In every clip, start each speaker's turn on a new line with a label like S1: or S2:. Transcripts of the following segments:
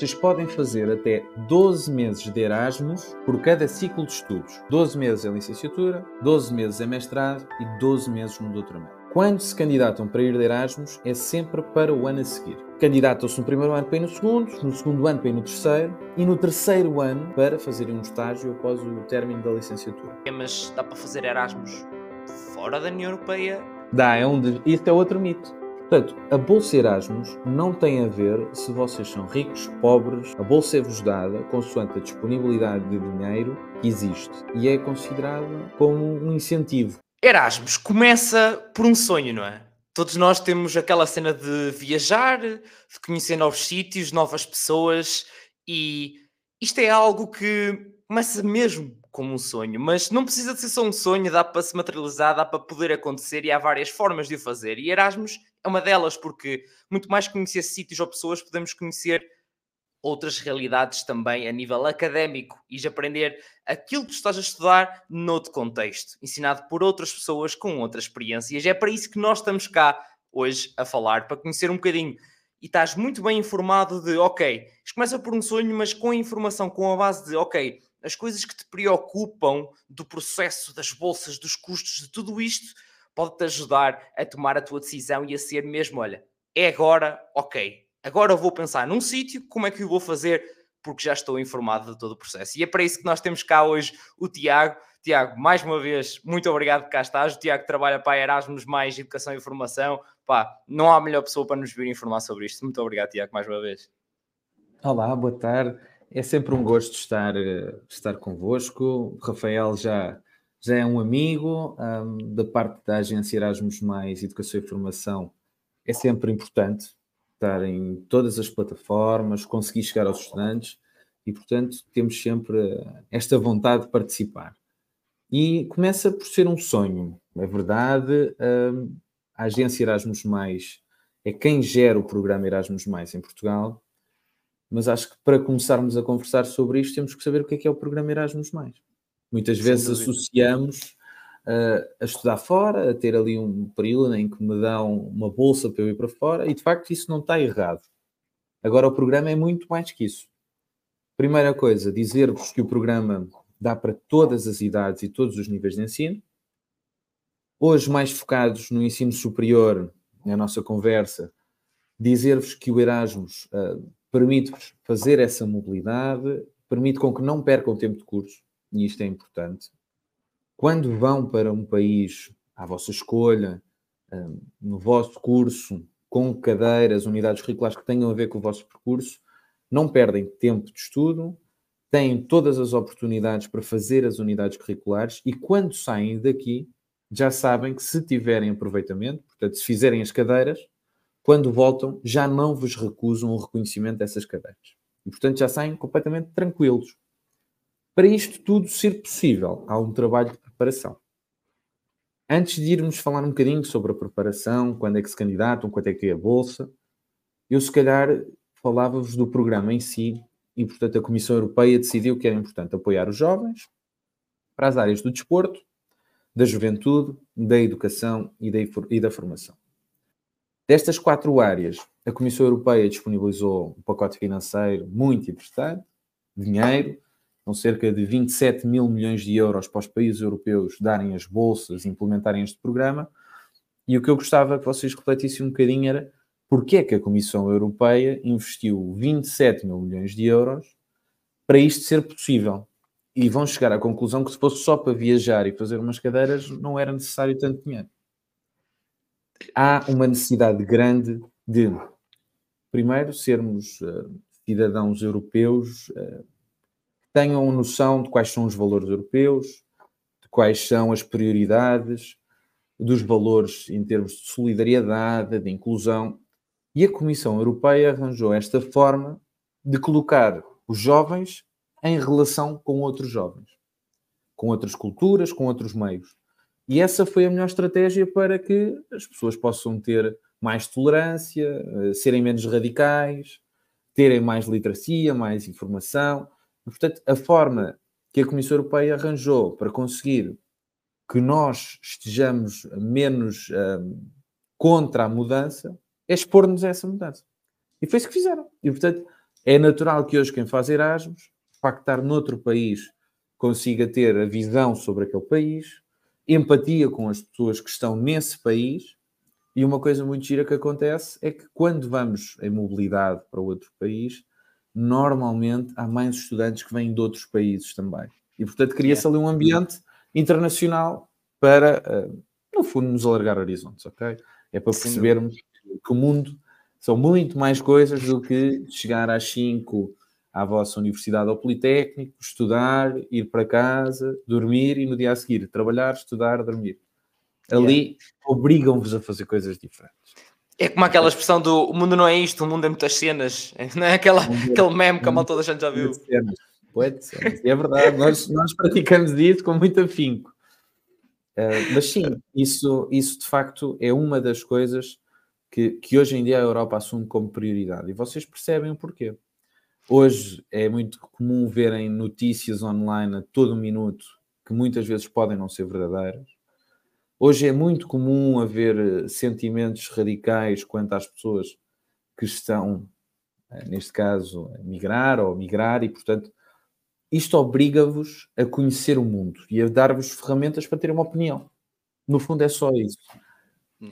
S1: vocês podem fazer até 12 meses de Erasmus por cada ciclo de estudos. 12 meses em licenciatura, 12 meses em mestrado e 12 meses no doutoramento. Quando se candidatam para ir de Erasmus, é sempre para o ano a seguir. Candidatam-se no primeiro ano para ir no segundo, no segundo ano para ir no terceiro e no terceiro ano para fazerem um estágio após o término da licenciatura.
S2: É, mas dá para fazer Erasmus fora da União Europeia?
S1: Dá, é um de... isso é outro mito. Portanto, a Bolsa Erasmus não tem a ver se vocês são ricos, pobres. A Bolsa é-vos dada consoante a disponibilidade de dinheiro que existe e é considerada como um incentivo.
S2: Erasmus começa por um sonho, não é? Todos nós temos aquela cena de viajar, de conhecer novos sítios, novas pessoas e isto é algo que começa mesmo como um sonho, mas não precisa de ser só um sonho, dá para se materializar, dá para poder acontecer e há várias formas de o fazer. E Erasmus é uma delas, porque muito mais que conhecer sítios ou pessoas, podemos conhecer outras realidades também a nível académico e de aprender aquilo que tu estás a estudar noutro contexto, ensinado por outras pessoas com outras experiências. É para isso que nós estamos cá hoje a falar, para conhecer um bocadinho. E estás muito bem informado de, ok, isto começa por um sonho, mas com a informação, com a base de, ok, as coisas que te preocupam do processo, das bolsas, dos custos, de tudo isto, pode-te ajudar a tomar a tua decisão e a ser mesmo, olha, é agora, ok. Agora vou pensar num sítio, como é que eu vou fazer, porque já estou informado de todo o processo. E é para isso que nós temos cá hoje o Tiago. Tiago, mais uma vez, muito obrigado por cá estás. O Tiago trabalha para a Erasmus mais Educação e Formação. Pá, não há melhor pessoa para nos vir informar sobre isto. Muito obrigado, Tiago, mais uma vez.
S1: Olá, boa tarde. É sempre um gosto estar, eh, estar convosco. Rafael já já é um amigo um, da parte da agência Erasmus Mais Educação e Formação. É sempre importante estar em todas as plataformas, conseguir chegar aos estudantes e, portanto, temos sempre esta vontade de participar. E começa por ser um sonho, é verdade. A agência Erasmus Mais é quem gera o programa Erasmus Mais em Portugal, mas acho que para começarmos a conversar sobre isto temos que saber o que é que é o programa Erasmus Mais. Muitas vezes associamos uh, a estudar fora, a ter ali um período em que me dão uma bolsa para eu ir para fora, e de facto isso não está errado. Agora, o programa é muito mais que isso. Primeira coisa, dizer-vos que o programa dá para todas as idades e todos os níveis de ensino. Hoje, mais focados no ensino superior, na nossa conversa, dizer-vos que o Erasmus uh, permite-vos fazer essa mobilidade, permite com que não percam tempo de curso e isto é importante, quando vão para um país à vossa escolha, hum, no vosso curso, com cadeiras, unidades curriculares que tenham a ver com o vosso percurso, não perdem tempo de estudo, têm todas as oportunidades para fazer as unidades curriculares e quando saem daqui, já sabem que se tiverem aproveitamento, portanto, se fizerem as cadeiras, quando voltam, já não vos recusam o reconhecimento dessas cadeiras. E, portanto, já saem completamente tranquilos. Para isto tudo ser possível, há um trabalho de preparação. Antes de irmos falar um bocadinho sobre a preparação, quando é que se candidatam, quanto é que é a bolsa, eu se calhar falava-vos do programa em si e, portanto, a Comissão Europeia decidiu que era importante apoiar os jovens para as áreas do desporto, da juventude, da educação e da, e da formação. Destas quatro áreas, a Comissão Europeia disponibilizou um pacote financeiro muito interessante, dinheiro, são cerca de 27 mil milhões de euros para os países europeus darem as bolsas, implementarem este programa. E o que eu gostava que vocês refletissem um bocadinho era porque é que a Comissão Europeia investiu 27 mil milhões de euros para isto ser possível. E vão chegar à conclusão que se fosse só para viajar e fazer umas cadeiras, não era necessário tanto dinheiro. Há uma necessidade grande de, primeiro, sermos uh, cidadãos europeus uh, tenham noção de quais são os valores europeus, de quais são as prioridades, dos valores em termos de solidariedade, de inclusão. E a Comissão Europeia arranjou esta forma de colocar os jovens em relação com outros jovens, com outras culturas, com outros meios. E essa foi a melhor estratégia para que as pessoas possam ter mais tolerância, eh, serem menos radicais, terem mais literacia, mais informação portanto, a forma que a Comissão Europeia arranjou para conseguir que nós estejamos menos um, contra a mudança é expor-nos a essa mudança. E foi isso que fizeram. E, portanto, É natural que hoje quem faz Erasmus, estar noutro país, consiga ter a visão sobre aquele país, empatia com as pessoas que estão nesse país. E uma coisa muito gira que acontece é que quando vamos em mobilidade para outro país, normalmente há mais estudantes que vêm de outros países também. E portanto cria-se ali um ambiente internacional para, eh, no fundo, nos alargar horizontes, ok? É para percebermos que o mundo são muito mais coisas do que chegar às 5 à vossa universidade ou politécnico, estudar, ir para casa, dormir e no dia a seguir trabalhar, estudar, dormir. Ali obrigam-vos a fazer coisas diferentes.
S2: É como aquela expressão do o mundo não é isto, o mundo é muitas cenas. Não é aquela, aquele meme que a malta da gente já viu.
S1: Pode ser. É verdade, nós, nós praticamos isso com muito afinco. Uh, mas sim, isso, isso de facto é uma das coisas que, que hoje em dia a Europa assume como prioridade. E vocês percebem o porquê. Hoje é muito comum verem notícias online a todo minuto que muitas vezes podem não ser verdadeiras. Hoje é muito comum haver eh, sentimentos radicais quanto às pessoas que estão, eh, neste caso, a migrar ou a migrar, e portanto, isto obriga-vos a conhecer o mundo e a dar-vos ferramentas para ter uma opinião. No fundo, é só isso.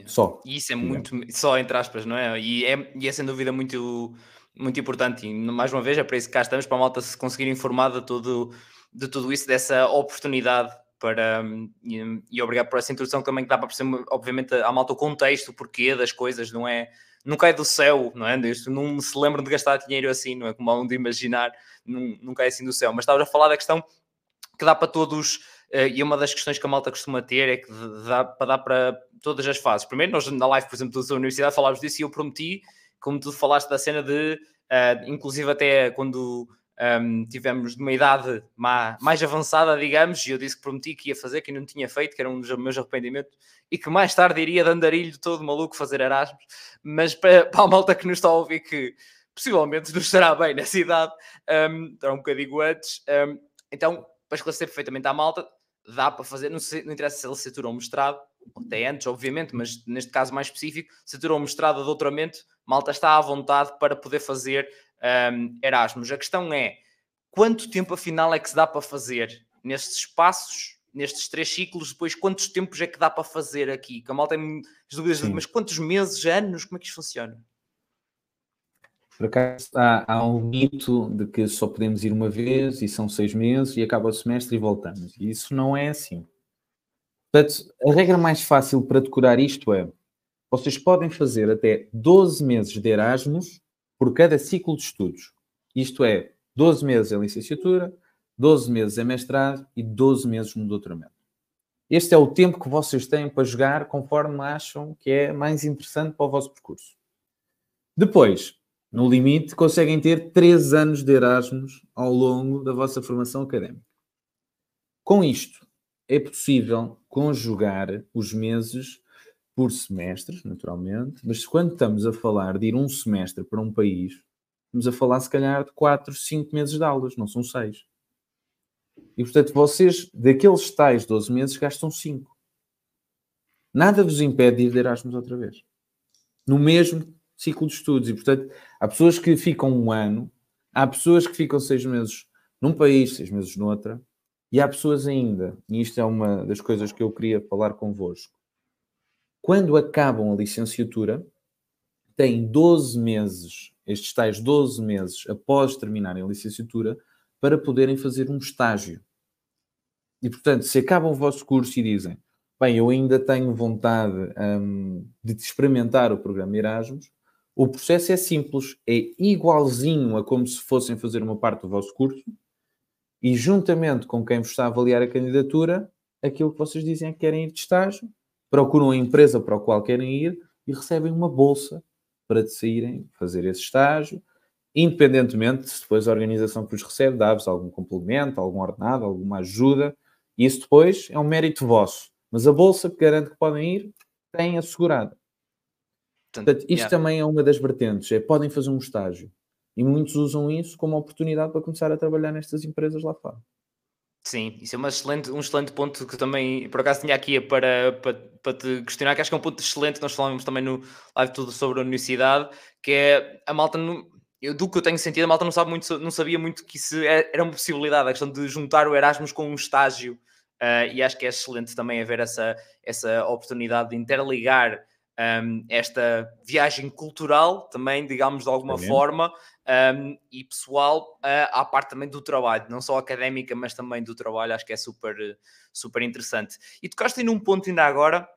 S1: Só.
S2: E isso é muito, só entre aspas, não é? E é, e é sem dúvida muito muito importante. E mais uma vez é para isso que cá estamos, para a malta se conseguir informar de tudo, de tudo isso, dessa oportunidade para e, e obrigado por essa introdução também que dá para perceber, obviamente, a malta o contexto, o porquê das coisas, não é? Nunca é do céu, não é? Isto não se lembram de gastar dinheiro assim, não é? Como há um de imaginar, nunca é assim do céu. Mas estavas a falar da questão que dá para todos, eh, e uma das questões que a malta costuma ter é que dá para dar para todas as fases. Primeiro, nós na live, por exemplo, da universidade falámos disso e eu prometi como tu falaste da cena de, uh, inclusive até quando um, ehm, tivemos uma idade mais avançada, digamos, e eu disse que prometi que ia fazer, que não tinha feito, que era um dos meus arrependimentos, e que mais tarde iria de andarilho todo maluco fazer Erasmus, mas para, para a malta que nos está a ouvir que possivelmente nos estará bem nessa idade, um, ehm, estará um bocadinho antes, um, então, para esclarecer perfeitamente à malta, dá para fazer, não, sei, não interessa se é licenciatura ou mestrado, até antes, obviamente, mas neste caso mais específico, licenciatura ou mestrado ou doutoramento, malta está à vontade para poder fazer um, Erasmus. A questão é quanto tempo afinal é que se dá para fazer nestes espaços, nestes três ciclos, depois quantos tempos é que dá para fazer aqui? Que a malta tem dúvidas, mas quantos meses, anos, como é que isto funciona?
S1: Por acaso há, há, um mito de que só podemos ir uma vez e são seis meses e acaba o semestre e voltamos. E isso não é assim. Portanto, a regra mais fácil para decorar isto é vocês podem fazer até 12 meses de Erasmus por cada ciclo de estudos. Isto é, 12 meses em licenciatura, 12 meses em mestrado e 12 meses no doutoramento. Este é o tempo que vocês têm para jogar conforme acham que é mais interessante para o vosso percurso. Depois, no limite, conseguem ter 3 anos de Erasmus ao longo da vossa formação académica. Com isto, é possível conjugar os meses por semestres, naturalmente, mas quando estamos a falar de ir um semestre para um país, estamos a falar se calhar de 4, 5 meses de aulas, não são 6. E portanto, vocês, daqueles tais 12 meses, gastam 5. Nada vos impede de ir de Erasmus outra vez. No mesmo ciclo de estudos. E portanto, há pessoas que ficam um ano, há pessoas que ficam seis meses num país, seis meses noutra, e há pessoas ainda, e isto é uma das coisas que eu queria falar convosco, quando acabam a licenciatura, têm 12 meses, estes tais 12 meses após terminarem a licenciatura, para poderem fazer um estágio. E, portanto, se acabam o vosso curso e dizem, bem, eu ainda tenho vontade hum, de experimentar o programa Erasmus, o processo é simples, é igualzinho a como se fossem fazer uma parte do vosso curso, e juntamente com quem vos está a avaliar a candidatura, aquilo que vocês dizem é que querem ir de estágio, procuram a empresa para a qual querem ir e recebem uma bolsa para saírem fazer esse estágio, independentemente se depois a organização que vos recebe dá-vos algum complemento, algum ordenado, alguma ajuda, isso depois é um mérito vosso. Mas a bolsa que garante que podem ir, tem assegurada. Portanto, isto yeah. também é uma das vertentes, é podem fazer um estágio. E muitos usam isso como oportunidade para começar a trabalhar nestas empresas lá fora.
S2: Sim, isso é excelente, um excelente ponto que também, por acaso, tinha aqui para, para, para te questionar, que acho que é um ponto excelente, nós falamos também no live tudo sobre a universidade, que é a malta, no, eu, do que eu tenho sentido, a malta não, sabe muito, não sabia muito que isso é, era uma possibilidade, a questão de juntar o Erasmus com um estágio, uh, e acho que é excelente também haver essa, essa oportunidade de interligar um, esta viagem cultural, também, digamos, de alguma forma, um, e pessoal, uh, à parte também do trabalho, não só académica, mas também do trabalho, acho que é super, super interessante. E tocaste num ponto ainda agora,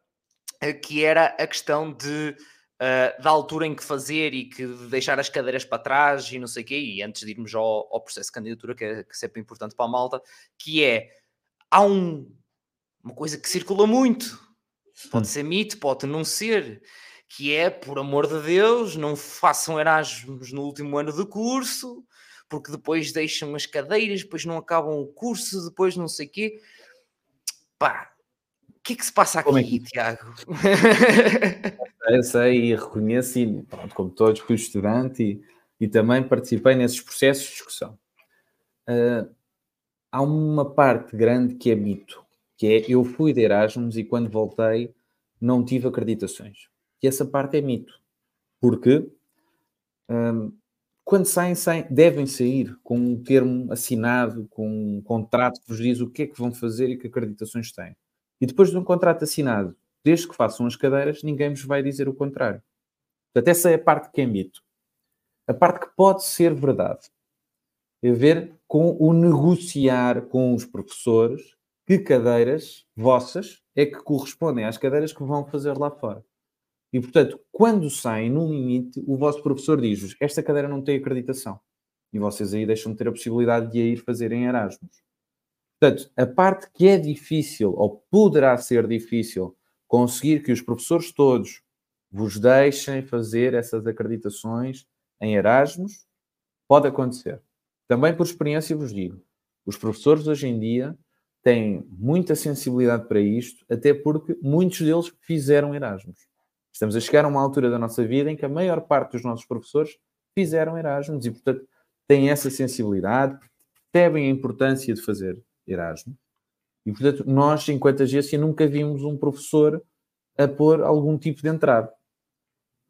S2: uh, que era a questão de uh, da altura em que fazer e que deixar as cadeiras para trás e não sei o quê, e antes de irmos ao, ao processo de candidatura, que é, que é sempre importante para a malta, que é, há um, uma coisa que circula muito, pode ser mito, pode não ser, que é, por amor de Deus, não façam Erasmus no último ano do curso, porque depois deixam as cadeiras, depois não acabam o curso, depois não sei o quê. Pá, o que é que se passa aqui, Como é que... Tiago?
S1: Eu sei e reconheço, e, pronto, como todos, fui estudante e, e também participei nesses processos de discussão. Uh, há uma parte grande que é mito, que é eu fui de Erasmus e quando voltei não tive acreditações. E essa parte é mito, porque quando saem, saem, devem sair com um termo assinado, com um contrato que vos diz o que é que vão fazer e que acreditações têm. E depois de um contrato assinado, desde que façam as cadeiras, ninguém vos vai dizer o contrário. Portanto, essa é a parte que é mito. A parte que pode ser verdade tem a ver com o negociar com os professores que cadeiras vossas é que correspondem às cadeiras que vão fazer lá fora. E, portanto, quando saem no limite, o vosso professor diz-vos: esta cadeira não tem acreditação. E vocês aí deixam de ter a possibilidade de a ir fazer em Erasmus. Portanto, a parte que é difícil, ou poderá ser difícil, conseguir que os professores todos vos deixem fazer essas acreditações em Erasmus, pode acontecer. Também por experiência vos digo, os professores hoje em dia têm muita sensibilidade para isto, até porque muitos deles fizeram Erasmus. Estamos a chegar a uma altura da nossa vida em que a maior parte dos nossos professores fizeram Erasmus e, portanto, têm essa sensibilidade, percebem a importância de fazer Erasmus. E, portanto, nós, enquanto agência, nunca vimos um professor a pôr algum tipo de entrave.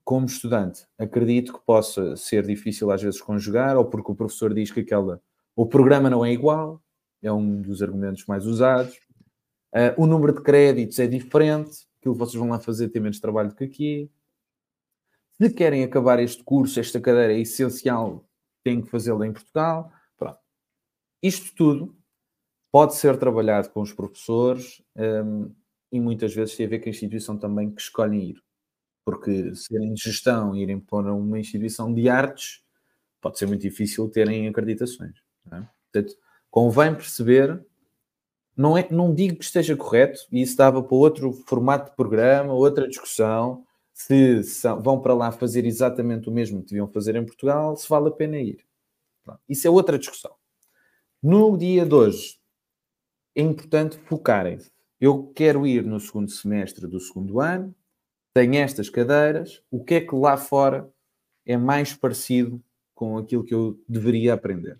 S1: Como estudante, acredito que possa ser difícil às vezes conjugar, ou porque o professor diz que aquela, o programa não é igual, é um dos argumentos mais usados. Uh, o número de créditos é diferente, aquilo que vocês vão lá fazer tem menos trabalho do que aqui. Se querem acabar este curso, esta cadeira é essencial, têm que fazê-la em Portugal. Pronto. Isto tudo pode ser trabalhado com os professores um, e muitas vezes tem a ver com a instituição também que escolhem ir. Porque serem de gestão e irem para uma instituição de artes, pode ser muito difícil terem acreditações. É? Portanto, convém perceber, não, é, não digo que esteja correto, e isso dava para outro formato de programa, outra discussão, se são, vão para lá fazer exatamente o mesmo que deviam fazer em Portugal, se vale a pena ir. Isso é outra discussão. No dia de hoje, é importante focarem-se. Eu quero ir no segundo semestre do segundo ano, tenho estas cadeiras, o que é que lá fora é mais parecido com aquilo que eu deveria aprender?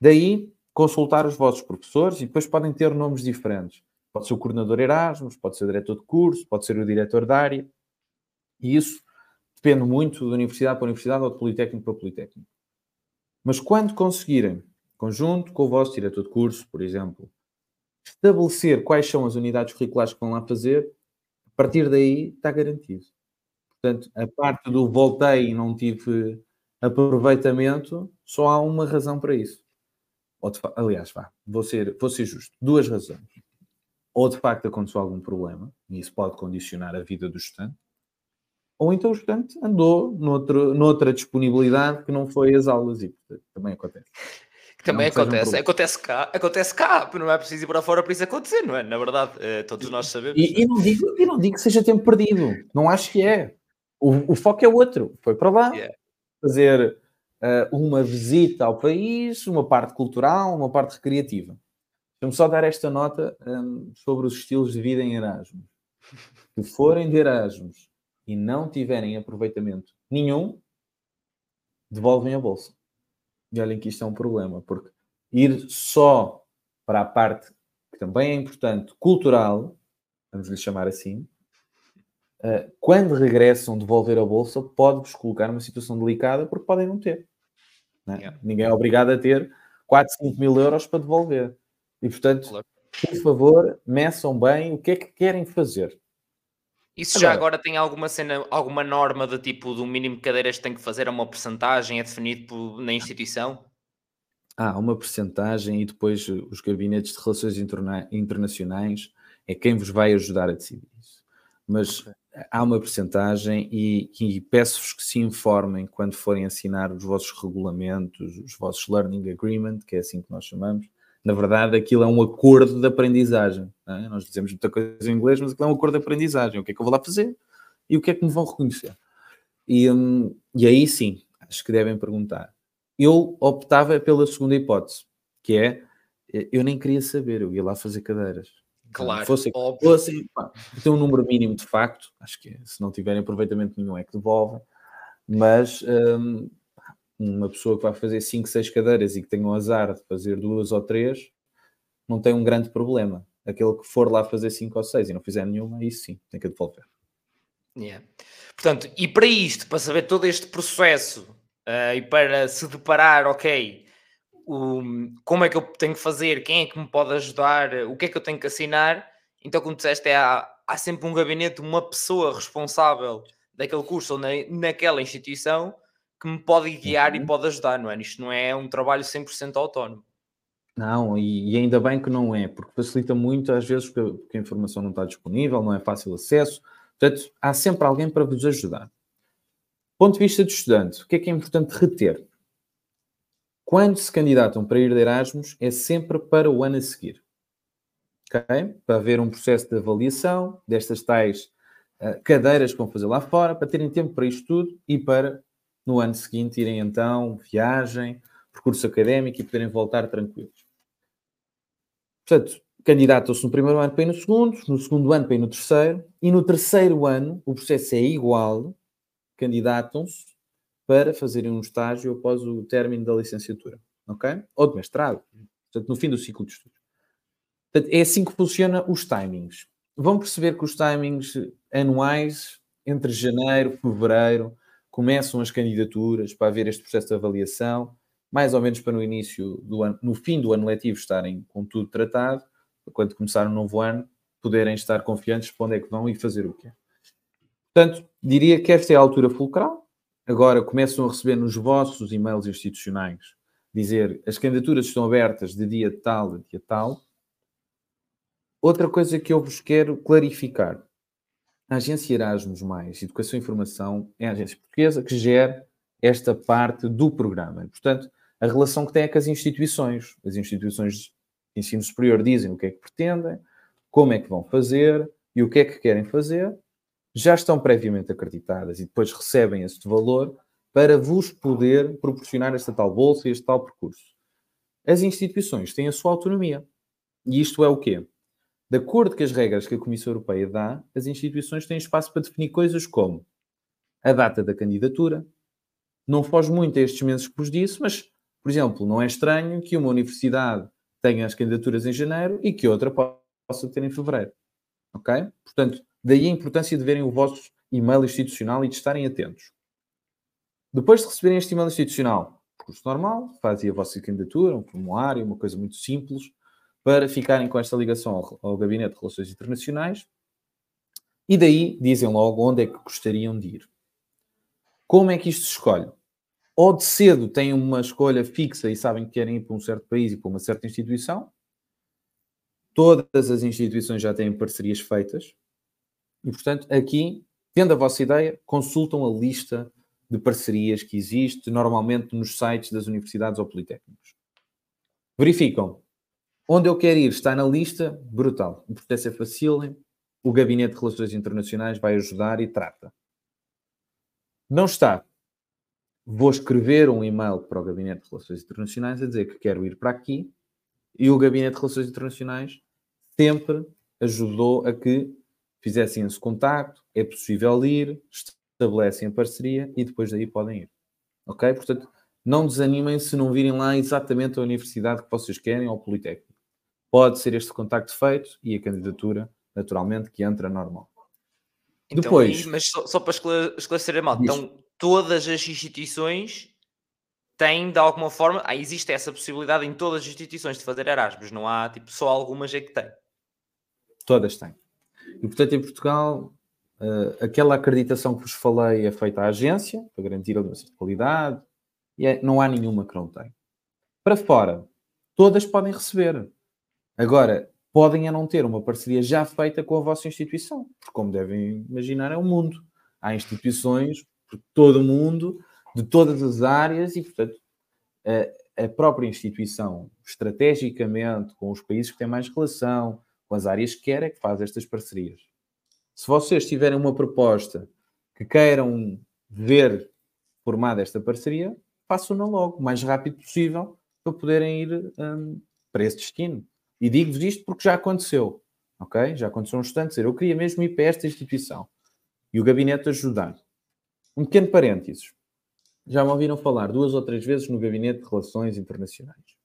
S1: Daí, consultar os vossos professores e depois podem ter nomes diferentes. Pode ser o coordenador Erasmus, pode ser o diretor de curso, pode ser o diretor da área. E isso depende muito de universidade para universidade ou de politécnico para politécnico. Mas quando conseguirem, conjunto com o vosso diretor de curso, por exemplo, estabelecer quais são as unidades curriculares que vão lá fazer, a partir daí está garantido. Portanto, a parte do voltei e não tive aproveitamento, só há uma razão para isso. De, aliás, vá, vou ser, vou ser justo. Duas razões. Ou de facto aconteceu algum problema, e isso pode condicionar a vida do estudante, ou então o estudante andou noutro, noutra disponibilidade que não foi as aulas, e também acontece.
S2: Também acontece, acontece cá, acontece cá, não é preciso ir para fora para isso acontecer, não é? Na verdade, eh, todos nós sabemos.
S1: E, e, não digo, e não digo que seja tempo perdido, não acho que é. O, o foco é outro, foi para lá yeah. fazer uma visita ao país, uma parte cultural, uma parte recreativa. Vamos só dar esta nota um, sobre os estilos de vida em Erasmus. Se forem de Erasmus e não tiverem aproveitamento nenhum, devolvem a bolsa. E olhem que isto é um problema, porque ir só para a parte que também é importante, cultural, vamos lhe chamar assim, uh, quando regressam devolver a bolsa, pode-vos colocar numa situação delicada porque podem não ter. É? Yeah. Ninguém é obrigado a ter 4, 5 mil euros para devolver. E, portanto, claro. por favor, meçam bem o que é que querem fazer.
S2: Isso agora, já agora tem alguma cena, alguma norma de tipo do mínimo de cadeiras que tem que fazer a uma porcentagem, é definido por, na instituição?
S1: Há uma porcentagem e depois os gabinetes de relações interna internacionais é quem vos vai ajudar a decidir isso. Mas okay. Há uma porcentagem e, e peço-vos que se informem quando forem assinar os vossos regulamentos, os vossos learning agreement, que é assim que nós chamamos, na verdade, aquilo é um acordo de aprendizagem. É? Nós dizemos muita coisa em inglês, mas aquilo é um acordo de aprendizagem. O que é que eu vou lá fazer e o que é que me vão reconhecer? E, hum, e aí sim, acho que devem perguntar. Eu optava pela segunda hipótese, que é eu nem queria saber, eu ia lá fazer cadeiras.
S2: Claro,
S1: fosse,
S2: óbvio.
S1: Fosse, pá, tem um número mínimo de facto, acho que se não tiverem aproveitamento nenhum é que devolvem, mas hum, uma pessoa que vai fazer 5, 6 cadeiras e que tenha o azar de fazer duas ou três, não tem um grande problema. Aquele que for lá fazer 5 ou 6 e não fizer nenhuma, aí sim, tem que devolver.
S2: Yeah. Portanto, e para isto, para saber todo este processo uh, e para se deparar, ok, um, como é que eu tenho que fazer, quem é que me pode ajudar, o que é que eu tenho que assinar, então, como disseste, é, há, há sempre um gabinete, uma pessoa responsável daquele curso ou na, naquela instituição que me pode guiar uhum. e pode ajudar, não é? Isto não é um trabalho 100% autónomo.
S1: Não, e, e, ainda bem que não é, porque facilita muito, às vezes, porque, porque a informação não está disponível, não é fácil acesso. Portanto, há sempre alguém para vos ajudar. Ponto de vista do estudante, o que é que é importante reter? Quando se candidatam para ir de Erasmus, é sempre para o ano a seguir. Okay? Para haver um processo de avaliação destas tais uh, cadeiras que vão fazer lá fora, para terem tempo para isto tudo e para no ano seguinte irem então, viagem, percurso académico e poderem voltar tranquilos. Portanto, candidatam-se no primeiro ano para ir no segundo, no segundo ano para ir no terceiro, e no terceiro ano o processo é igual, candidatam-se para fazerem um estágio após o término da licenciatura, ok? Ou de mestrado, portanto, no fim do ciclo de estudos. Portanto, é assim que funciona os timings. Vão perceber que os timings anuais, entre janeiro, fevereiro, começam as candidaturas para haver este processo de avaliação, mais ou menos para no início do ano, no fim do ano letivo estarem com tudo tratado, quando começar um novo ano, poderem estar confiantes para onde é que vão e fazer o quê. Portanto, diria que esta é a altura fulcral. Agora começam a receber nos vossos e-mails institucionais dizer as candidaturas estão abertas de dia tal a dia tal. Outra coisa que eu vos quero clarificar a agência Erasmus Mais Educação e Informação é a agência portuguesa que gera esta parte do programa. Portanto, a relação que tem é com as instituições. As instituições de ensino superior dizem o que é que pretendem, como é que vão fazer e o que é que querem fazer. Já estão previamente acreditadas e depois recebem este valor para vos poder proporcionar esta tal bolsa e este tal percurso. As instituições têm a sua autonomia. E isto é o quê? De acordo com as regras que a Comissão Europeia dá, as instituições têm espaço para definir coisas como a data da candidatura. Não foge muito a estes meses que vos disse, mas, por exemplo, não é estranho que uma universidade tenha as candidaturas em janeiro e que outra possa ter em fevereiro. Ok? Portanto, daí a importância de verem o vosso e-mail institucional e de estarem atentos. Depois de receberem este e-mail institucional, curso normal, fazem a vossa candidatura, um formulário, uma coisa muito simples, para ficarem com esta ligação ao, ao Gabinete de Relações Internacionais e daí dizem logo onde é que gostariam de ir. Como é que isto se escolhe? Ou de cedo têm uma escolha fixa e sabem que querem ir para um certo país e para uma certa instituição. Todas as instituições já têm parcerias feitas. E, portanto, aqui, tendo a vossa ideia, consultam a lista de parcerias que existe normalmente nos sites das universidades ou politécnicos. Verificam Onde eu quero ir está na lista, brutal. O processo é fácil, o Gabinete de Relações Internacionais vai ajudar e trata. Não está. Vou escrever um e-mail para o Gabinete de Relações Internacionais a dizer que quero ir para aqui e o Gabinete de Relações Internacionais sempre ajudou a que fizessem esse contacto, é possível ir, estabelecem a parceria e depois daí podem ir. Ok? Portanto, não desanimem se não virem lá exatamente a universidade que vocês querem ou o Politécnico pode ser este contacto feito e a candidatura, naturalmente, que entra normal.
S2: Então, Depois, mas só, só para esclarecer a mal, então todas as instituições tem de alguma forma, ah, existe essa possibilidade em todas as instituições de fazer Erasmus, não há tipo só algumas é que tem.
S1: Todas têm. E portanto, em Portugal, uh, aquela acreditação que vos falei é feita à agência para garantir a qualidade e é, não há nenhuma que não tem. Para fora, todas podem receber. Agora, podem a não ter uma parceria já feita com a vossa instituição, porque, como devem imaginar, é o um mundo. Há instituições por todo o mundo, de todas as áreas, e, portanto, a, a própria instituição, estrategicamente, com os países que têm mais relação, as áreas que quer, é que faz estas parcerias. Se vocês tiverem uma proposta que queiram ver formada esta parceria, façam-na logo, o mais rápido possível, para poderem ir um, para esse destino. E digo-vos isto porque já aconteceu, ok? Já aconteceu um instante dizer, eu queria mesmo ir para esta instituição e o gabinete ajudar. Um pequeno parênteses. Já me ouviram falar duas ou três vezes no Gabinete de Relações Internacionais.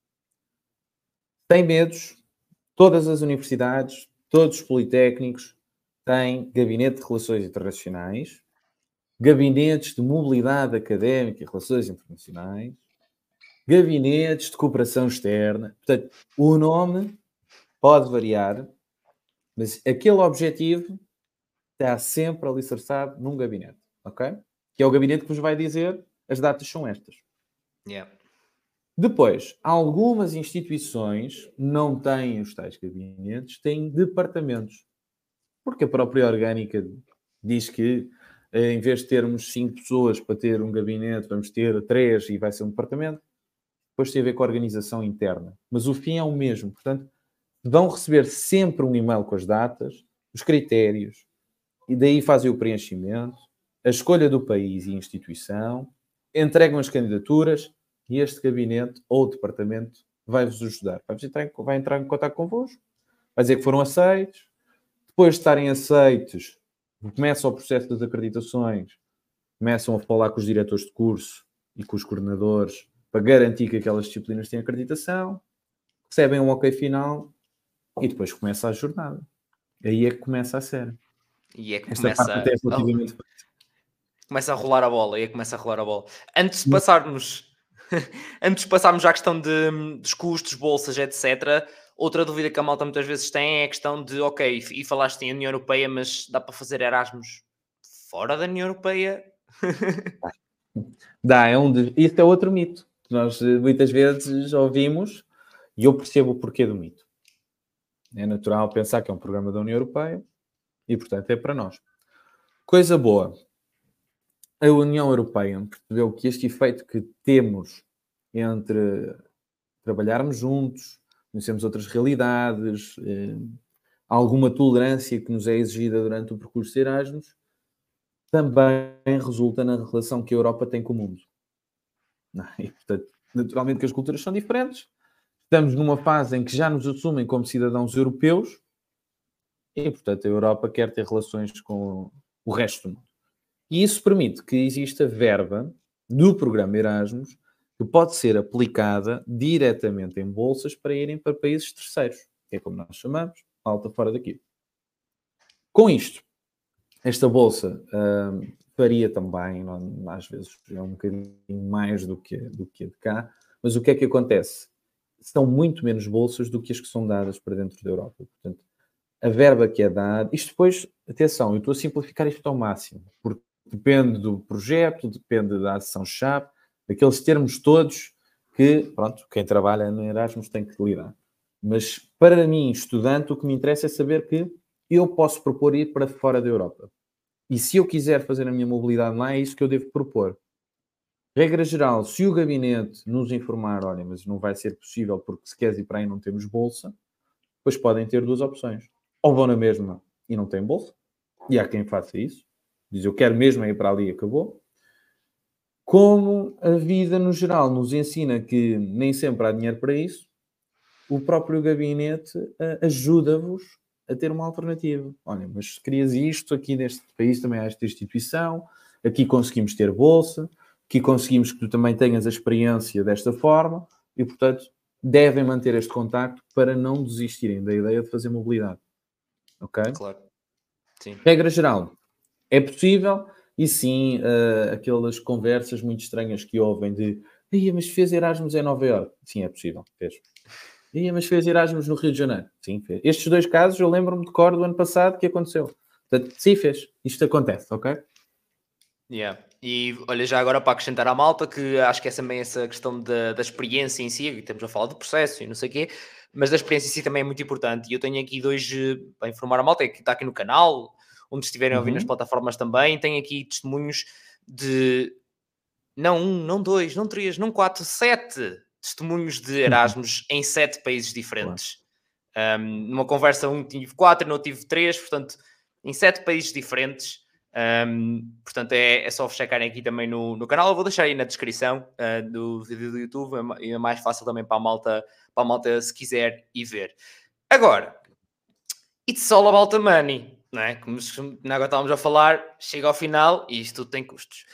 S1: Tem medos, todas as universidades, todos os politécnicos têm Gabinete de Relações Internacionais, gabinetes de mobilidade académica e relações internacionais, gabinetes de cooperação externa. Portanto, o nome pode variar, mas aquele objetivo está sempre alicerçado num gabinete, ok? Que é o gabinete que vos vai dizer as datas são estas.
S2: Yeah.
S1: Depois, algumas instituições não têm os tais gabinetes, têm departamentos. Porque a própria orgânica diz que eh, em vez de termos cinco pessoas para ter um gabinete, vamos ter três e vai ser um departamento. Depois tem a ver com a organização interna. Mas o fim é o mesmo. Portanto, vão receber sempre um e-mail com as datas, os critérios, e daí fazem o preenchimento, a escolha do país e instituição, entregam as candidaturas e este gabinete ou departamento vai-vos ajudar. Vai, entrar em, vai entrar em contato convosco, vai dizer que foram aceitos. Depois de estarem aceitos, começa o processo das acreditações, começam a falar com os diretores de curso e com os coordenadores para garantir que aquelas disciplinas têm acreditação, recebem um ok final e depois começa a jornada. Aí é que começa a série.
S2: E é que Esta começa parte a... relativamente começa a rolar a bola, e aí começa a rolar a bola. Antes de passarmos, antes de passarmos à questão de, dos custos, bolsas, etc., outra dúvida que a malta muitas vezes tem é a questão de, ok, e falaste em União Europeia, mas dá para fazer Erasmus fora da União Europeia?
S1: dá, é um de... isso é outro mito. Nós eh, muitas vezes ouvimos e eu percebo o porquê do mito. É natural pensar que é um programa da União Europeia e, portanto, é para nós. Coisa boa. A União Europeia percebeu que este efeito que temos entre trabalharmos juntos, conhecermos outras realidades, eh, alguma tolerância que nos é exigida durante o percurso de Erasmus, também resulta na relação que a Europa tem com o mundo. E, portanto, naturalmente que as culturas são diferentes, estamos numa fase em que já nos assumem como cidadãos europeus e, portanto, a Europa quer ter relações com o resto do mundo. E isso permite que exista verba do programa Erasmus que pode ser aplicada diretamente em bolsas para irem para países terceiros, que é como nós chamamos, alta fora daqui. Com isto, esta bolsa uh, também, às vezes é um bocadinho mais do que, do que a de cá, mas o que é que acontece? são muito menos bolsas do que as que são dadas para dentro da Europa. Portanto, a verba que é dada, isto depois, atenção, eu estou a simplificar isto ao máximo, porque depende do projeto, depende da ação-chave, daqueles termos todos que, pronto, quem trabalha no Erasmus tem que lidar. Mas para mim, estudante, o que me interessa é saber que eu posso propor ir para fora da Europa. E se eu quiser fazer a minha mobilidade lá, é isso que eu devo propor. Regra geral, se o gabinete nos informar, olha, mas não vai ser possível porque se queres ir para aí não temos bolsa, pois podem ter duas opções. Ou vão na mesma e não têm bolsa, e há quem faça isso, diz eu quero mesmo ir para ali e acabou. Como a vida no geral nos ensina que nem sempre há dinheiro para isso, o próprio gabinete uh, ajuda-vos a ter uma alternativa. Olha, mas se querias isto, aqui neste país também há esta instituição, aqui conseguimos ter bolsa, que conseguimos que tu também tenhas a experiência desta forma e, portanto, devem manter este contacto para não desistirem da ideia de fazer mobilidade. Ok?
S2: Claro. Sim.
S1: Regra geral, é possível e sim, uh, aquelas conversas muito estranhas que ouvem de Ia, mas fez Erasmus em Nova Iorque. Sim, é possível, fez. Ia, mas fez Erasmus no Rio de Janeiro. Sim, fez. Estes dois casos eu lembro-me de cor do ano passado que aconteceu. Portanto, sim, fez. Isto acontece, ok?
S2: Yeah. E olha, já agora para acrescentar à malta, que acho que é também essa questão da, da experiência em si, e temos a falar do processo e não sei o quê, mas da experiência em si também é muito importante. E eu tenho aqui dois eh, para informar a malta, é que está aqui no canal, onde estiverem a ouvir nas uhum. plataformas também, tem aqui testemunhos de não um, não dois, não três, não quatro, sete testemunhos de Erasmus em sete países diferentes. Um, numa conversa, um tive quatro, não tive três, portanto, em sete países diferentes. Um, portanto, é, é só checarem aqui também no, no canal. Eu vou deixar aí na descrição uh, do vídeo do YouTube e é, é mais fácil também para a malta, para a malta se quiser ir ver. Agora, it's all about the money, não é? Como agora estávamos a falar, chega ao final e isto tudo tem custos.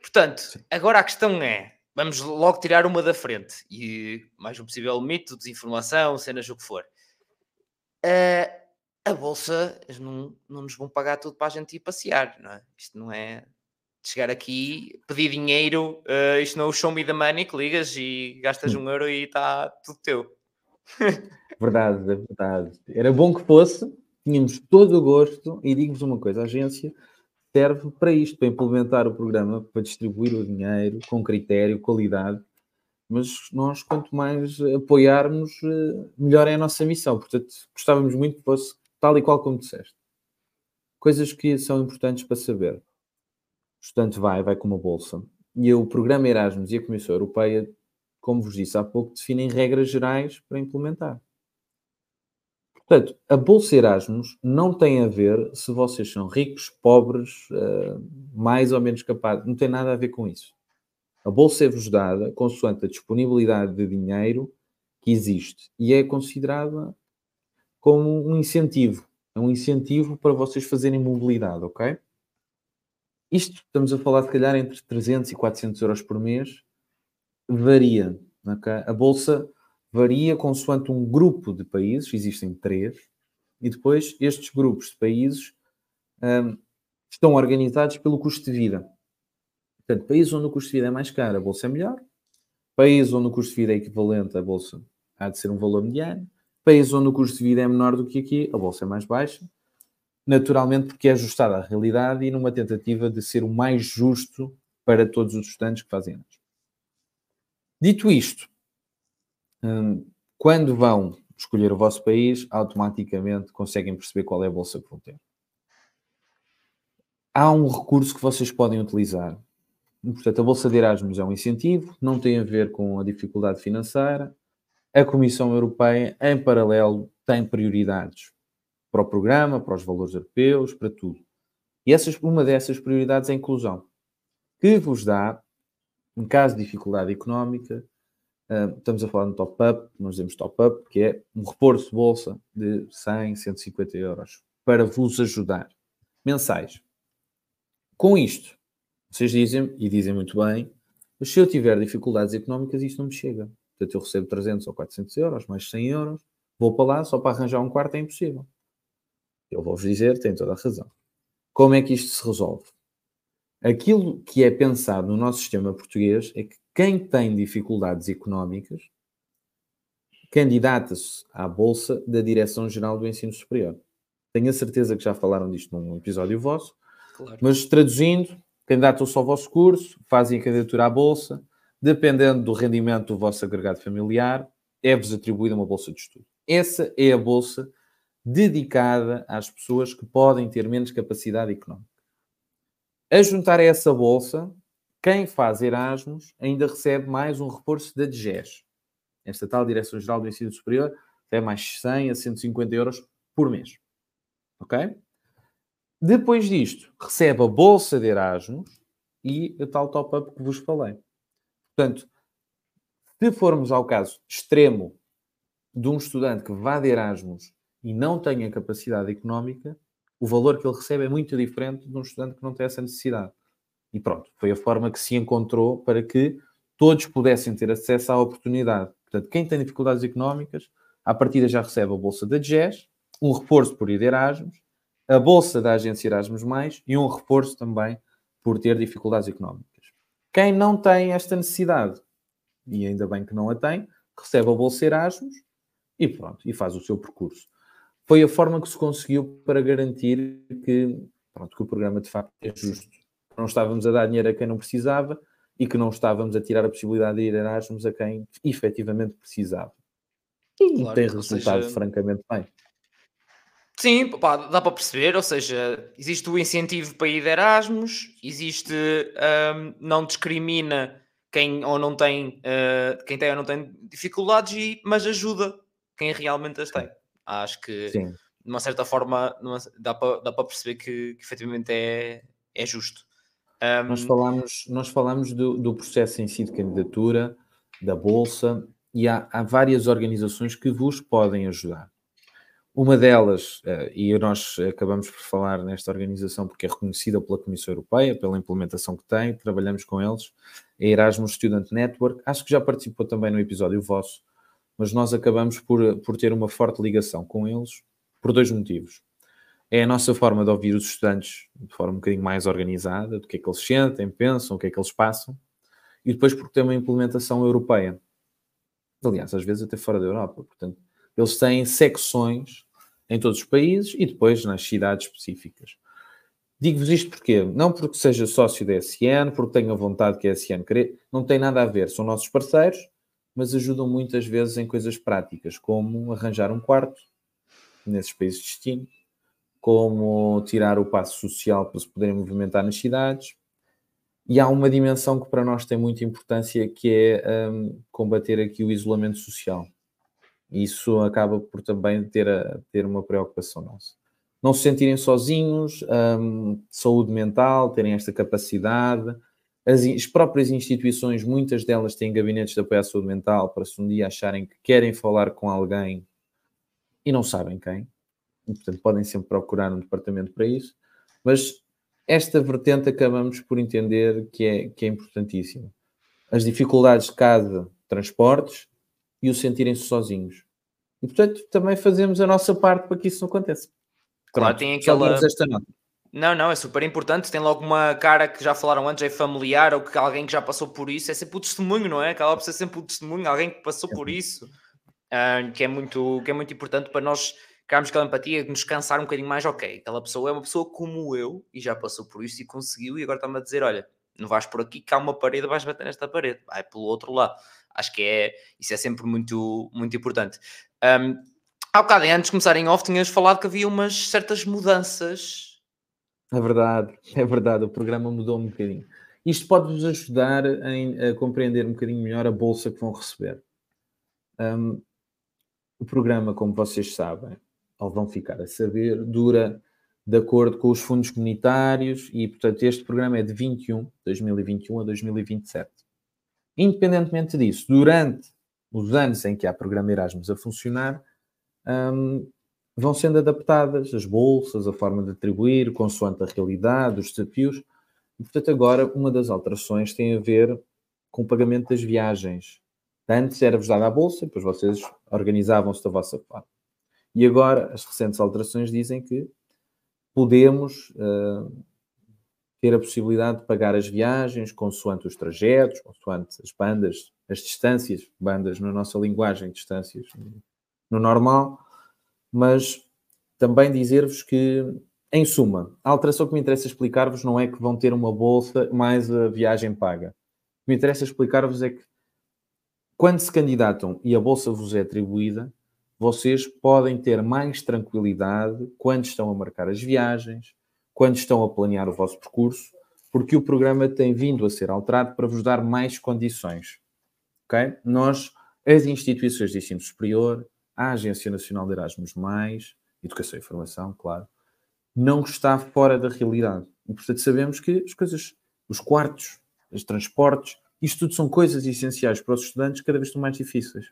S2: Portanto, agora a questão é: vamos logo tirar uma da frente e mais um possível mito, desinformação, cenas, o que for. Uh, a bolsa, não, não nos vão pagar tudo para a gente ir passear, não é? Isto não é chegar aqui, pedir dinheiro, uh, isto não é o show me the money que ligas e gastas um euro e está tudo teu.
S1: verdade, é verdade. Era bom que fosse, tínhamos todo o gosto, e digo-vos uma coisa: a agência serve para isto, para implementar o programa, para distribuir o dinheiro com critério, qualidade. Mas nós, quanto mais apoiarmos, eh, melhor é a nossa missão. Portanto, gostávamos muito que fosse tal e qual como disseste. Coisas que são importantes para saber. O estudante vai, vai com uma bolsa. E o programa Erasmus e a Comissão Europeia, como vos disse há pouco, definem regras gerais para implementar. Portanto, a Bolsa Erasmus não tem a ver se vocês são ricos, pobres, uh, mais ou menos capazes. Não tem nada a ver com isso. A Bolsa é-vos dada consoante a disponibilidade de dinheiro que existe e é considerada como um incentivo. É um incentivo para vocês fazerem mobilidade, ok? Isto, estamos a falar, se calhar, entre 300 e 400 euros por mês. Varia? A Bolsa varia consoante um grupo de países, existem três, e depois estes grupos de países um, estão organizados pelo custo de vida. Portanto, países onde o custo de vida é mais caro, a bolsa é melhor. Países onde o custo de vida é equivalente, a bolsa há de ser um valor mediano. Países onde o custo de vida é menor do que aqui, a bolsa é mais baixa. Naturalmente, porque é ajustada à realidade e numa tentativa de ser o mais justo para todos os estudantes que fazem. Dito isto, quando vão escolher o vosso país, automaticamente conseguem perceber qual é a bolsa que vão ter. Há um recurso que vocês podem utilizar. Portanto, a Bolsa de Erasmus é um incentivo, não tem a ver com a dificuldade financeira, a Comissão Europeia, em paralelo, tem prioridades para o programa, para os valores europeus, para tudo. E essas, uma dessas prioridades é a inclusão, que vos dá, em caso de dificuldade económica, estamos a falar no top-up, nós dizemos top-up, que é um reforço de bolsa de 100, 150 euros, para vos ajudar, mensais. Com isto, vocês dizem, e dizem muito bem, mas se eu tiver dificuldades económicas, isto não me chega. Portanto, eu recebo 300 ou 400 euros, mais 100 euros, vou para lá, só para arranjar um quarto é impossível. Eu vou-vos dizer, tem toda a razão. Como é que isto se resolve? Aquilo que é pensado no nosso sistema português é que quem tem dificuldades económicas candidata-se à Bolsa da Direção-Geral do Ensino Superior. Tenho a certeza que já falaram disto num episódio vosso, claro. mas traduzindo, candidatam-se ao vosso curso, fazem a candidatura à Bolsa, dependendo do rendimento do vosso agregado familiar, é-vos atribuída uma bolsa de estudo. Essa é a bolsa dedicada às pessoas que podem ter menos capacidade económica. A juntar a essa bolsa, quem faz Erasmus ainda recebe mais um reforço da DGES, esta tal Direção-Geral do Ensino Superior, é mais 100 a 150 euros por mês. Ok? Depois disto, recebe a bolsa de Erasmus e o tal top-up que vos falei. Portanto, se formos ao caso extremo de um estudante que vá de Erasmus e não tenha capacidade económica, o valor que ele recebe é muito diferente de um estudante que não tem essa necessidade. E pronto, foi a forma que se encontrou para que todos pudessem ter acesso à oportunidade. Portanto, quem tem dificuldades económicas, à partida já recebe a bolsa da DGES, um reforço por ir de Erasmus, a bolsa da agência Erasmus+, e um reforço também por ter dificuldades económicas. Quem não tem esta necessidade e ainda bem que não a tem, recebe a bolsa Erasmus e pronto, e faz o seu percurso. Foi a forma que se conseguiu para garantir que, pronto, que o programa de facto é justo. Não estávamos a dar dinheiro a quem não precisava e que não estávamos a tirar a possibilidade de ir Erasmus a quem efetivamente precisava. E claro, tem resultado seja... francamente bem.
S2: Sim, pá, dá para perceber, ou seja, existe o incentivo para ir de Erasmus, existe, um, não discrimina quem ou não tem, uh, quem tem ou não tem dificuldades, e, mas ajuda quem realmente as tem. Acho que, Sim. de uma certa forma, numa, dá, para, dá para perceber que, que efetivamente é, é justo.
S1: Um... Nós falamos, nós falamos do, do processo em si de candidatura, da Bolsa, e há, há várias organizações que vos podem ajudar. Uma delas, eh, e nós acabamos por falar nesta organização porque é reconhecida pela Comissão Europeia, pela implementação que tem, trabalhamos com eles, é a Erasmus Student Network. Acho que já participou também no episódio vosso, mas nós acabamos por, por ter uma forte ligação com eles por dois motivos. É a nossa forma de ouvir os estudantes de forma um bocadinho mais organizada, do que é que eles sentem, pensam, o que é que eles passam, e depois porque tem uma implementação europeia. Aliás, às vezes até fora da Europa. Portanto, eles têm secções em todos os países e depois nas cidades específicas. Digo-vos isto porque não porque seja sócio da SN, porque tenha vontade que a SN querer, não tem nada a ver, são nossos parceiros, mas ajudam muitas vezes em coisas práticas, como arranjar um quarto nesses países de destino, como tirar o passo social para se poderem movimentar nas cidades. E há uma dimensão que para nós tem muita importância, que é um, combater aqui o isolamento social isso acaba por também ter, a, ter uma preocupação nossa. Não se sentirem sozinhos, um, saúde mental, terem esta capacidade. As, as, próprias instituições, muitas delas têm gabinetes de apoio à saúde mental para se um dia acharem que querem falar com alguém e não sabem quem. Portanto, podem sempre procurar um departamento para isso. Mas esta vertente acabamos por entender que é, que é importantíssima. As dificuldades de cada transportes, e o sentirem-se sozinhos. E portanto também fazemos a nossa parte para que isso não aconteça.
S2: Claro, Pronto, tem aquela. Esta nota. Não, não, é super importante. Tem logo uma cara que já falaram antes, é familiar, ou que alguém que já passou por isso. É sempre o testemunho, não é? Acaba por ser sempre o testemunho, alguém que passou por isso, uh, que, é muito, que é muito importante para nós criarmos aquela empatia, nos cansar um bocadinho mais. Ok, aquela pessoa é uma pessoa como eu e já passou por isso e conseguiu, e agora está-me a dizer: olha, não vais por aqui, há uma parede, vais bater nesta parede, vai pelo outro lado. Acho que é, isso é sempre muito, muito importante. Um, há bocado, antes de começarem off, tinhas falado que havia umas certas mudanças.
S1: É verdade, é verdade, o programa mudou um bocadinho. Isto pode-vos ajudar em, a compreender um bocadinho melhor a bolsa que vão receber. Um, o programa, como vocês sabem, ou vão ficar a saber, dura de acordo com os fundos comunitários e, portanto, este programa é de 21, 2021 a 2027. Independentemente disso, durante os anos em que há programa Erasmus a funcionar, um, vão sendo adaptadas as bolsas, a forma de atribuir, consoante a realidade, os desafios. E, portanto, agora uma das alterações tem a ver com o pagamento das viagens. Antes era-vos dada a bolsa, depois vocês organizavam-se da vossa forma. E agora as recentes alterações dizem que podemos uh, ter a possibilidade de pagar as viagens consoante os trajetos, consoante as bandas, as distâncias, bandas na nossa linguagem, distâncias no normal, mas também dizer-vos que, em suma, a alteração que me interessa explicar-vos não é que vão ter uma bolsa mais a viagem paga. O que me interessa explicar-vos é que quando se candidatam e a bolsa vos é atribuída, vocês podem ter mais tranquilidade quando estão a marcar as viagens, quando estão a planear o vosso percurso, porque o programa tem vindo a ser alterado para vos dar mais condições. Ok? Nós, as instituições de ensino superior, a Agência Nacional de Erasmus, Educação e Formação, claro, não está fora da realidade. E, portanto, sabemos que as coisas, os quartos, os transportes, isto tudo são coisas essenciais para os estudantes, cada vez estão mais difíceis.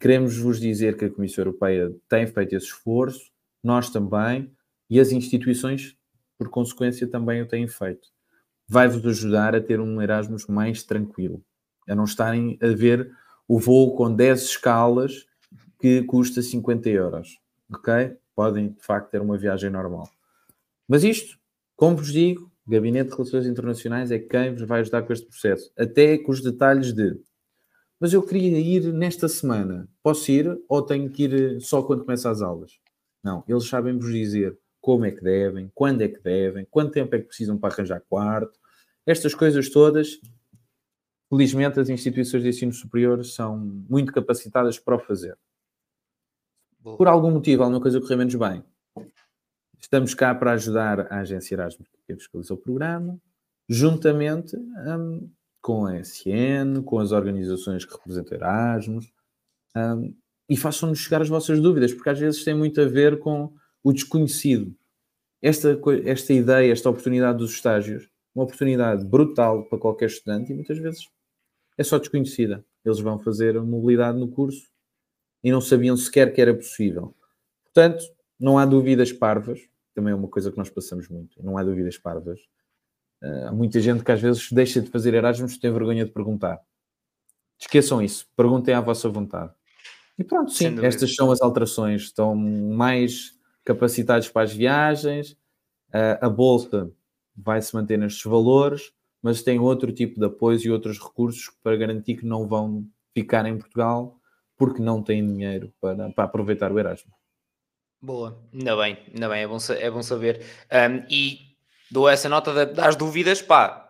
S1: Queremos vos dizer que a Comissão Europeia tem feito esse esforço, nós também, e as instituições, por consequência, também o têm feito. Vai-vos ajudar a ter um Erasmus mais tranquilo, a não estarem a ver o voo com 10 escalas que custa 50 euros, ok? Podem, de facto, ter uma viagem normal. Mas isto, como vos digo, Gabinete de Relações Internacionais é quem vos vai ajudar com este processo, até com os detalhes de mas eu queria ir nesta semana. Posso ir ou tenho que ir só quando começa as aulas? Não, eles sabem vos dizer como é que devem, quando é que devem, quanto tempo é que precisam para arranjar quarto, estas coisas todas. Felizmente, as instituições de ensino superior são muito capacitadas para o fazer. Por algum motivo, alguma coisa correr menos bem, estamos cá para ajudar a agência Erasmus, que fiscaliza o programa, juntamente um, com a SN, com as organizações que representam Erasmus, um, e façam-nos chegar as vossas dúvidas, porque às vezes tem muito a ver com o desconhecido. Esta, esta ideia, esta oportunidade dos estágios, uma oportunidade brutal para qualquer estudante e muitas vezes é só desconhecida. Eles vão fazer mobilidade no curso e não sabiam sequer que era possível. Portanto, não há dúvidas parvas, também é uma coisa que nós passamos muito, não há dúvidas parvas. Há muita gente que às vezes deixa de fazer Erasmus e tem vergonha de perguntar. Esqueçam isso, perguntem à vossa vontade. E pronto, sim, estas são as alterações. Estão mais capacitados para as viagens, uh, a bolsa vai se manter nestes valores, mas tem outro tipo de apoios e outros recursos para garantir que não vão ficar em Portugal porque não têm dinheiro para, para aproveitar o Erasmus.
S2: Boa, ainda bem, ainda bem, é bom, é bom saber. Um, e dou essa nota das dúvidas, pá,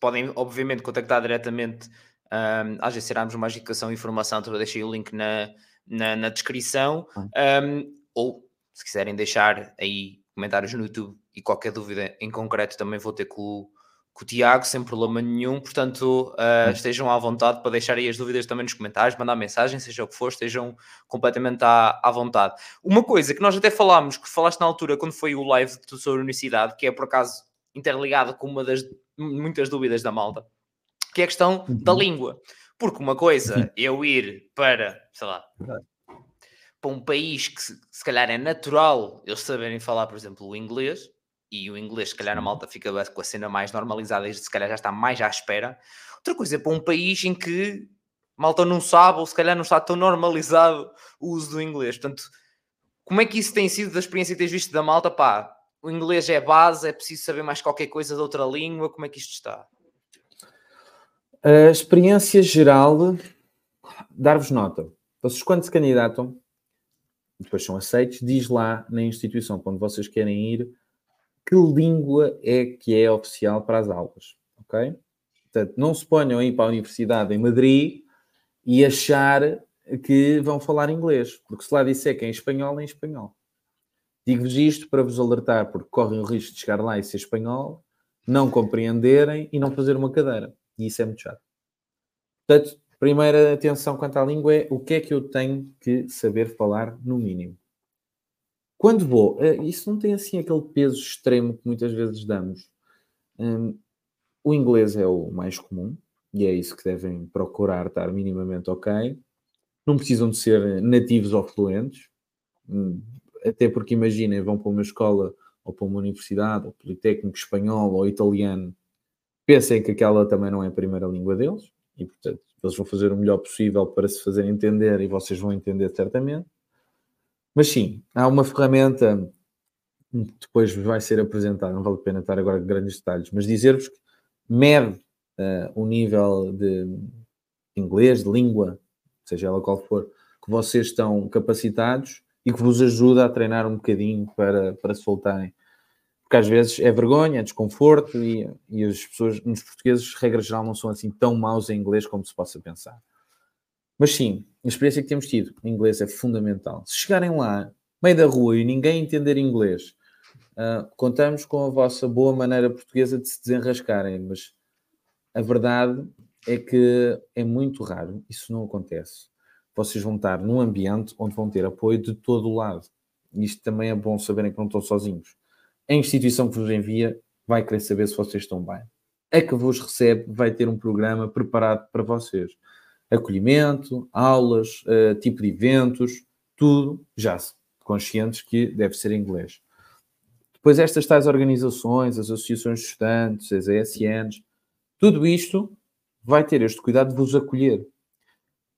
S2: podem obviamente contactar diretamente um, às vezes uma educação e informação, então eu deixei o link na, na, na descrição, um, ou se quiserem deixar aí comentários no YouTube e qualquer dúvida em concreto também vou ter com, com o Tiago, sem problema nenhum. Portanto, uh, estejam à vontade para deixar aí as dúvidas também nos comentários, mandar mensagem, seja o que for, estejam completamente à, à vontade. Uma coisa que nós até falámos, que falaste na altura quando foi o live sobre a universidade, que é por acaso interligado com uma das muitas dúvidas da malta, que é a questão uhum. da língua. Porque uma coisa é eu ir para, sei lá, para um país que se, se calhar é natural eles saberem falar, por exemplo, o inglês, e o inglês, se calhar, a malta fica com a cena mais normalizada e se calhar já está mais à espera. Outra coisa é para um país em que malta não sabe ou se calhar não está tão normalizado o uso do inglês. Portanto, como é que isso tem sido da experiência que tens visto da malta? Pá, o inglês é base, é preciso saber mais qualquer coisa de outra língua, como é que isto está?
S1: A experiência geral, dar-vos nota. Vocês, quando se candidatam, depois são aceitos, diz lá na instituição onde vocês querem ir que língua é que é oficial para as aulas, ok? Portanto, não se ponham aí para a universidade em Madrid e achar que vão falar inglês, porque se lá disser que é em espanhol, é em espanhol. Digo-vos isto para vos alertar, porque correm o risco de chegar lá e ser espanhol, não compreenderem e não fazer uma cadeira. E isso é muito chato. Portanto, primeira atenção quanto à língua é o que é que eu tenho que saber falar no mínimo. Quando vou, eh, isso não tem assim aquele peso extremo que muitas vezes damos. Um, o inglês é o mais comum e é isso que devem procurar estar minimamente ok. Não precisam de ser nativos ou fluentes, hum, até porque imaginem, vão para uma escola ou para uma universidade, ou politécnico espanhol ou italiano, pensem que aquela também não é a primeira língua deles e, portanto, eles vão fazer o melhor possível para se fazer entender e vocês vão entender certamente. Mas sim, há uma ferramenta que depois vai ser apresentada, não vale a pena estar agora com grandes detalhes, mas dizer-vos que mede uh, o nível de inglês, de língua, seja ela qual for, que vocês estão capacitados e que vos ajuda a treinar um bocadinho para, para soltarem. Porque às vezes é vergonha, é desconforto e, e as pessoas, nos portugueses, regra geral, não são assim tão maus em inglês como se possa pensar. Mas sim, a experiência que temos tido em inglês é fundamental. Se chegarem lá, meio da rua, e ninguém entender inglês, uh, contamos com a vossa boa maneira portuguesa de se desenrascarem, mas a verdade é que é muito raro, isso não acontece. Vocês vão estar num ambiente onde vão ter apoio de todo o lado. Isto também é bom saberem que não estão sozinhos. A instituição que vos envia vai querer saber se vocês estão bem. A que vos recebe vai ter um programa preparado para vocês acolhimento, aulas, uh, tipo de eventos, tudo já conscientes que deve ser em inglês. Depois estas tais organizações, as associações de estudantes, as ESNs, tudo isto vai ter este cuidado de vos acolher.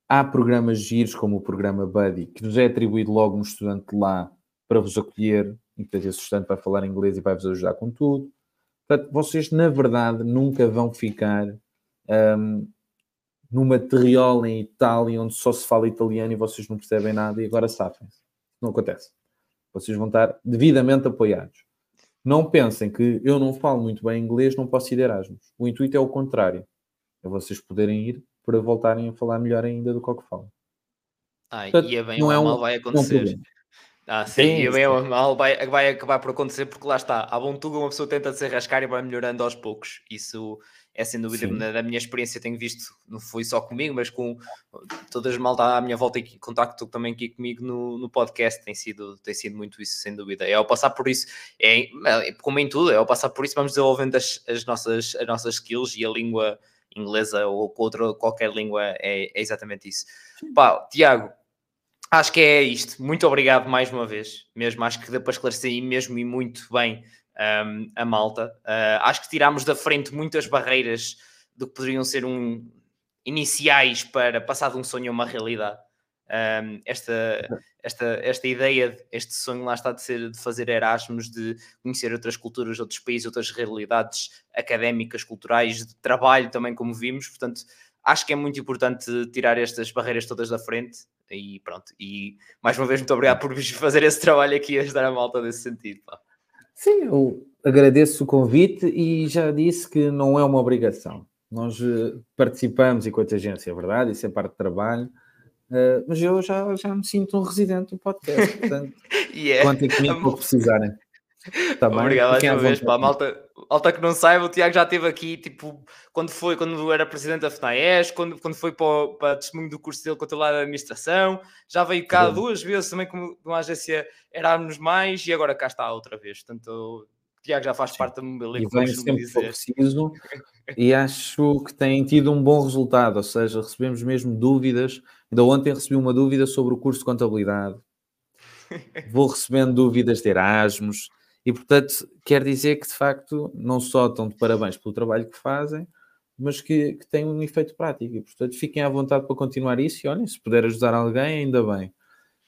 S1: Há programas giros, como o programa Buddy, que vos é atribuído logo um estudante lá para vos acolher, e que esse estudante vai falar inglês e vai vos ajudar com tudo. Portanto, vocês, na verdade, nunca vão ficar um, numa terriola em Itália onde só se fala italiano e vocês não percebem nada e agora sabem. Não acontece. Vocês vão estar devidamente apoiados. Não pensem que eu não falo muito bem inglês, não posso ir Erasmus. O intuito é o contrário. É vocês poderem ir para voltarem a falar melhor ainda do que o que falam.
S2: Ah, Portanto, e é bem não é um, mal vai acontecer. Ah, sim, sim, e bem ou mal vai, vai acabar por acontecer porque lá está, à Bontuga uma pessoa tenta se rascar e vai melhorando aos poucos. Isso é sem dúvida na, da minha experiência tenho visto, não foi só comigo, mas com todas as malta à minha volta e contacto também aqui comigo no, no podcast, tem sido, tem sido muito isso, sem dúvida. É ao passar por isso, é, é como em tudo, é ao passar por isso vamos desenvolvendo as, as, nossas, as nossas skills e a língua inglesa ou outra, qualquer língua é, é exatamente isso. Pá, Tiago, Acho que é isto. Muito obrigado mais uma vez. Mesmo acho que deu para esclarecer aí mesmo e muito bem um, a malta. Uh, acho que tirámos da frente muitas barreiras do que poderiam ser um, iniciais para passar de um sonho a uma realidade. Um, esta, esta, esta ideia, este sonho lá está de, ser, de fazer Erasmus, de conhecer outras culturas, outros países, outras realidades académicas, culturais, de trabalho também, como vimos. Portanto, acho que é muito importante tirar estas barreiras todas da frente e pronto. E mais uma vez, muito obrigado por fazer esse trabalho aqui e ajudar a malta nesse sentido. Pá.
S1: Sim, eu agradeço o convite e já disse que não é uma obrigação. Nós eh, participamos enquanto agência, é verdade, isso é parte do trabalho, uh, mas eu já, já me sinto um residente do podcast, portanto, yeah. contem comigo para precisarem.
S2: Tá Obrigado mais uma vez, a malta, malta que não saiba, o Tiago já esteve aqui, tipo, quando foi, quando era presidente da FNAES, quando, quando foi para, o, para testemunho do curso dele contra lá da administração, já veio cá duas vezes também como uma agência Erasmus Mais e agora cá está outra vez. Portanto, o Tiago já faz Sim. parte da mobilidade.
S1: E venho sempre que preciso e acho que tem tido um bom resultado, ou seja, recebemos mesmo dúvidas. Ainda ontem recebi uma dúvida sobre o curso de contabilidade. Vou recebendo dúvidas de Erasmus e, portanto, quer dizer que, de facto, não só estão de parabéns pelo trabalho que fazem, mas que, que tem um efeito prático. E, portanto, fiquem à vontade para continuar isso e, olhem, se puder ajudar alguém, ainda bem.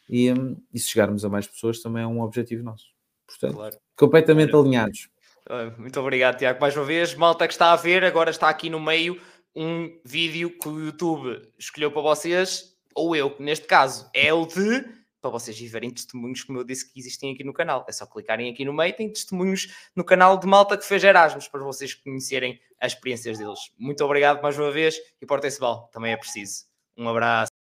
S1: E, um, e se chegarmos a mais pessoas, também é um objetivo nosso. Portanto, claro. completamente claro. alinhados.
S2: Muito obrigado, Tiago, mais uma vez. Malta que está a ver, agora está aqui no meio um vídeo que o YouTube escolheu para vocês, ou eu, neste caso, é o de para vocês verem testemunhos, como eu disse, que existem aqui no canal. É só clicarem aqui no meio, tem testemunhos no canal de malta que fez Erasmus, para vocês conhecerem as experiências deles. Muito obrigado mais uma vez e portem-se mal, também é preciso. Um abraço.